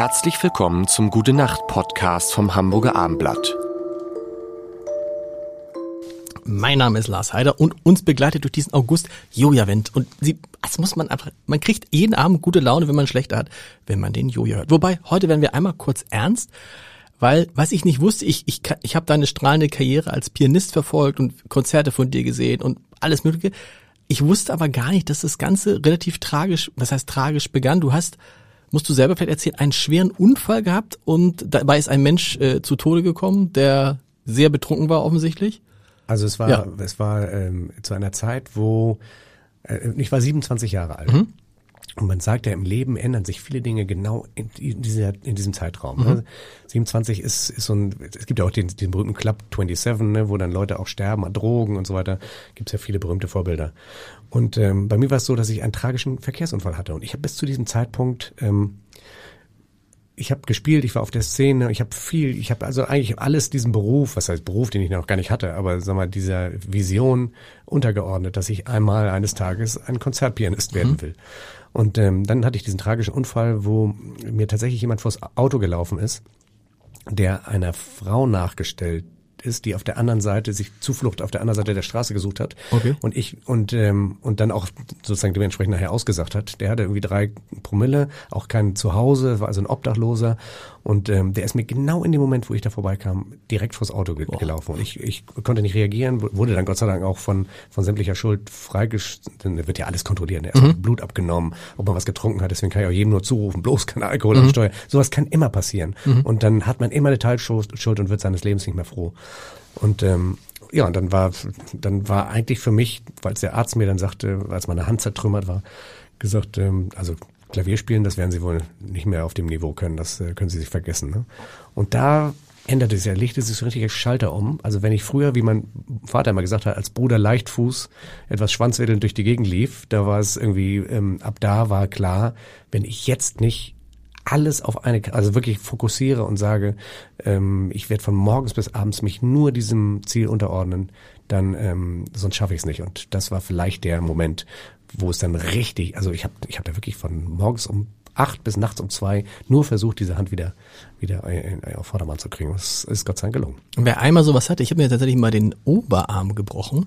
Herzlich willkommen zum Gute Nacht Podcast vom Hamburger Armblatt. Mein Name ist Lars Heider und uns begleitet durch diesen August Joja-Wendt. Und sie, das muss man einfach, man kriegt jeden Abend gute Laune, wenn man schlechter hat, wenn man den Joja hört. Wobei, heute werden wir einmal kurz ernst, weil, was ich nicht wusste, ich, ich, ich habe deine strahlende Karriere als Pianist verfolgt und Konzerte von dir gesehen und alles Mögliche. Ich wusste aber gar nicht, dass das Ganze relativ tragisch, was heißt tragisch begann. Du hast, musst du selber vielleicht erzählen, einen schweren Unfall gehabt und dabei ist ein Mensch äh, zu Tode gekommen, der sehr betrunken war offensichtlich. Also es war, ja. es war ähm, zu einer Zeit, wo äh, ich war 27 Jahre alt. Mhm. Und man sagt ja, im Leben ändern sich viele Dinge genau in, dieser, in diesem Zeitraum. Mhm. Ne? 27 ist, ist so ein, es gibt ja auch den, den berühmten Club 27, ne, wo dann Leute auch sterben an Drogen und so weiter. Gibt es ja viele berühmte Vorbilder. Und ähm, bei mir war es so, dass ich einen tragischen Verkehrsunfall hatte. Und ich habe bis zu diesem Zeitpunkt ähm, ich habe gespielt, ich war auf der Szene, ich habe viel, ich habe also eigentlich alles diesem Beruf, was heißt Beruf, den ich noch gar nicht hatte, aber sag mal dieser Vision untergeordnet, dass ich einmal eines Tages ein Konzertpianist werden mhm. will. Und ähm, dann hatte ich diesen tragischen Unfall, wo mir tatsächlich jemand vors Auto gelaufen ist, der einer Frau nachgestellt ist, die auf der anderen Seite sich Zuflucht auf der anderen Seite der Straße gesucht hat. Okay. Und ich und ähm, und dann auch sozusagen dementsprechend nachher ausgesagt hat. Der hatte irgendwie drei Promille, auch kein Zuhause, war also ein Obdachloser und ähm, der ist mir genau in dem Moment, wo ich da vorbeikam, direkt vors Auto ge Boah. gelaufen. Und ich, ich konnte nicht reagieren, wurde dann Gott sei Dank auch von, von sämtlicher Schuld freigestellt. Dann wird ja alles kontrolliert. Er mhm. Blut abgenommen, ob man was getrunken hat. Deswegen kann ich auch jedem nur zurufen, bloß kein Alkohol mhm. am Steuer. Sowas kann immer passieren. Mhm. Und dann hat man immer eine Teilschuld und wird seines Lebens nicht mehr froh. Und ähm, ja, und dann war, dann war eigentlich für mich, weil der Arzt mir dann sagte, als meine Hand zertrümmert war, gesagt, ähm, also Klavier spielen, das werden sie wohl nicht mehr auf dem Niveau können, das äh, können sie sich vergessen. Ne? Und da änderte sich, legte sich so richtig Schalter um. Also wenn ich früher, wie mein Vater immer gesagt hat, als Bruder Leichtfuß etwas schwanzwedelnd durch die Gegend lief, da war es irgendwie, ähm, ab da war klar, wenn ich jetzt nicht alles auf eine, also wirklich fokussiere und sage, ähm, ich werde von morgens bis abends mich nur diesem Ziel unterordnen, dann ähm, sonst schaffe ich es nicht. Und das war vielleicht der Moment, wo es dann richtig, also ich habe ich hab da wirklich von morgens um acht bis nachts um zwei nur versucht, diese Hand wieder wieder auf Vordermann zu kriegen. Das ist Gott sei Dank gelungen. Und wer einmal sowas hatte, ich habe mir tatsächlich mal den Oberarm gebrochen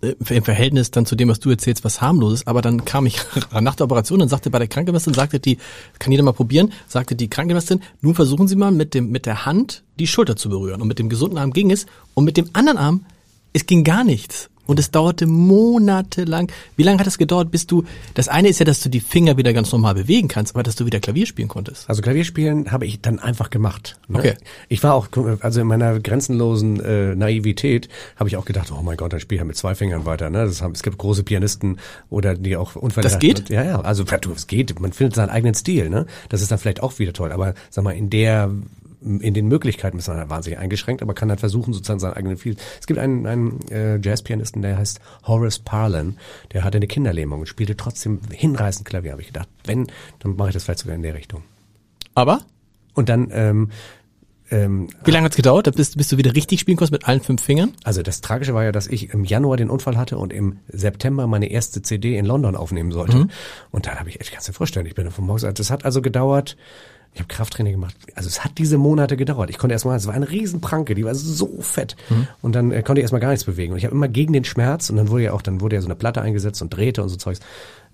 im Verhältnis dann zu dem, was du erzählst, was harmloses, aber dann kam ich nach der Operation und sagte bei der Krankenschwester, sagte die, kann jeder mal probieren, sagte die Krankenschwester, nun versuchen Sie mal mit dem, mit der Hand die Schulter zu berühren und mit dem gesunden Arm ging es und mit dem anderen Arm, es ging gar nichts. Und es dauerte monatelang. Wie lange hat es gedauert, bis du, das eine ist ja, dass du die Finger wieder ganz normal bewegen kannst, aber dass du wieder Klavier spielen konntest. Also Klavier spielen habe ich dann einfach gemacht. Ne? Okay. Ich war auch, also in meiner grenzenlosen äh, Naivität habe ich auch gedacht, oh mein Gott, dann spiele ich ja mit zwei Fingern weiter. Ne? Das haben, es gibt große Pianisten oder die auch Unfälle Das geht? Ja, ja, also es geht. Man findet seinen eigenen Stil. Ne? Das ist dann vielleicht auch wieder toll. Aber sag mal, in der in den Möglichkeiten ist man halt wahnsinnig eingeschränkt, aber kann halt versuchen, sozusagen seinen eigenen Feel. Es gibt einen, einen äh, Jazzpianisten, der heißt Horace Parlan, der hatte eine Kinderlähmung und spielte trotzdem hinreißend Klavier. Habe ich gedacht, wenn, dann mache ich das vielleicht sogar in der Richtung. Aber? Und dann ähm, ähm, Wie lange hat's gedauert, bis, bis du wieder richtig spielen konntest mit allen fünf Fingern? Also das Tragische war ja, dass ich im Januar den Unfall hatte und im September meine erste CD in London aufnehmen sollte. Mhm. Und dann habe ich, ich kannst dir vorstellen, ich bin von morgens, das hat also gedauert, ich habe Krafttraining gemacht. Also es hat diese Monate gedauert. Ich konnte erstmal, es war eine Riesenpranke, die war so fett. Mhm. Und dann äh, konnte ich erstmal gar nichts bewegen. Und ich habe immer gegen den Schmerz und dann wurde ja auch, dann wurde ja so eine Platte eingesetzt und drehte und so Zeugs.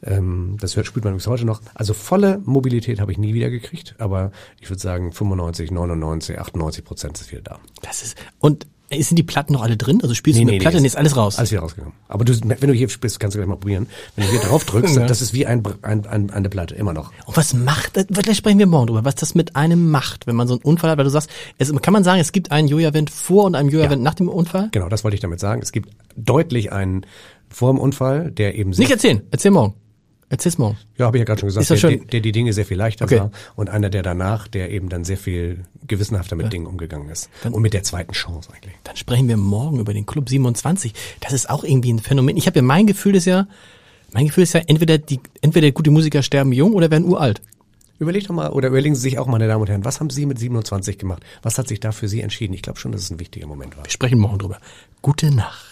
Ähm, das hört, spürt man bis heute noch. Also volle Mobilität habe ich nie wieder gekriegt, aber ich würde sagen 95, 99, 98 Prozent ist wieder da. Das ist, und sind die Platten noch alle drin? Also spielst nee, du mit nee, Platte, nee, ist alles raus? Alles wieder rausgegangen. Aber du, wenn du hier spielst, kannst du gleich mal probieren. Wenn du hier drauf drückst, ja. das ist wie ein, ein, ein, eine Platte, immer noch. Und was macht, vielleicht sprechen wir morgen drüber, was das mit einem macht, wenn man so einen Unfall hat, weil du sagst, es, kann man sagen, es gibt einen Joja-Event vor und einen Joja-Event ja. nach dem Unfall? Genau, das wollte ich damit sagen. Es gibt deutlich einen vor dem Unfall, der eben Nicht erzählen, erzähl morgen. Erzähl's morgen. Ja, habe ich ja gerade schon gesagt, der, der, der, die Dinge sehr viel leichter okay. sah und einer, der danach, der eben dann sehr viel gewissenhafter mit ja. Dingen umgegangen ist. Dann, und mit der zweiten Chance eigentlich. Dann sprechen wir morgen über den Club 27. Das ist auch irgendwie ein Phänomen. Ich habe ja mein Gefühl ist ja, mein Gefühl ist ja, entweder die, entweder gute Musiker sterben jung oder werden uralt. Überlegt doch mal, oder überlegen Sie sich auch, meine Damen und Herren, was haben Sie mit 27 gemacht? Was hat sich da für Sie entschieden? Ich glaube schon, dass es ein wichtiger Moment war. Wir sprechen morgen drüber. Gute Nacht.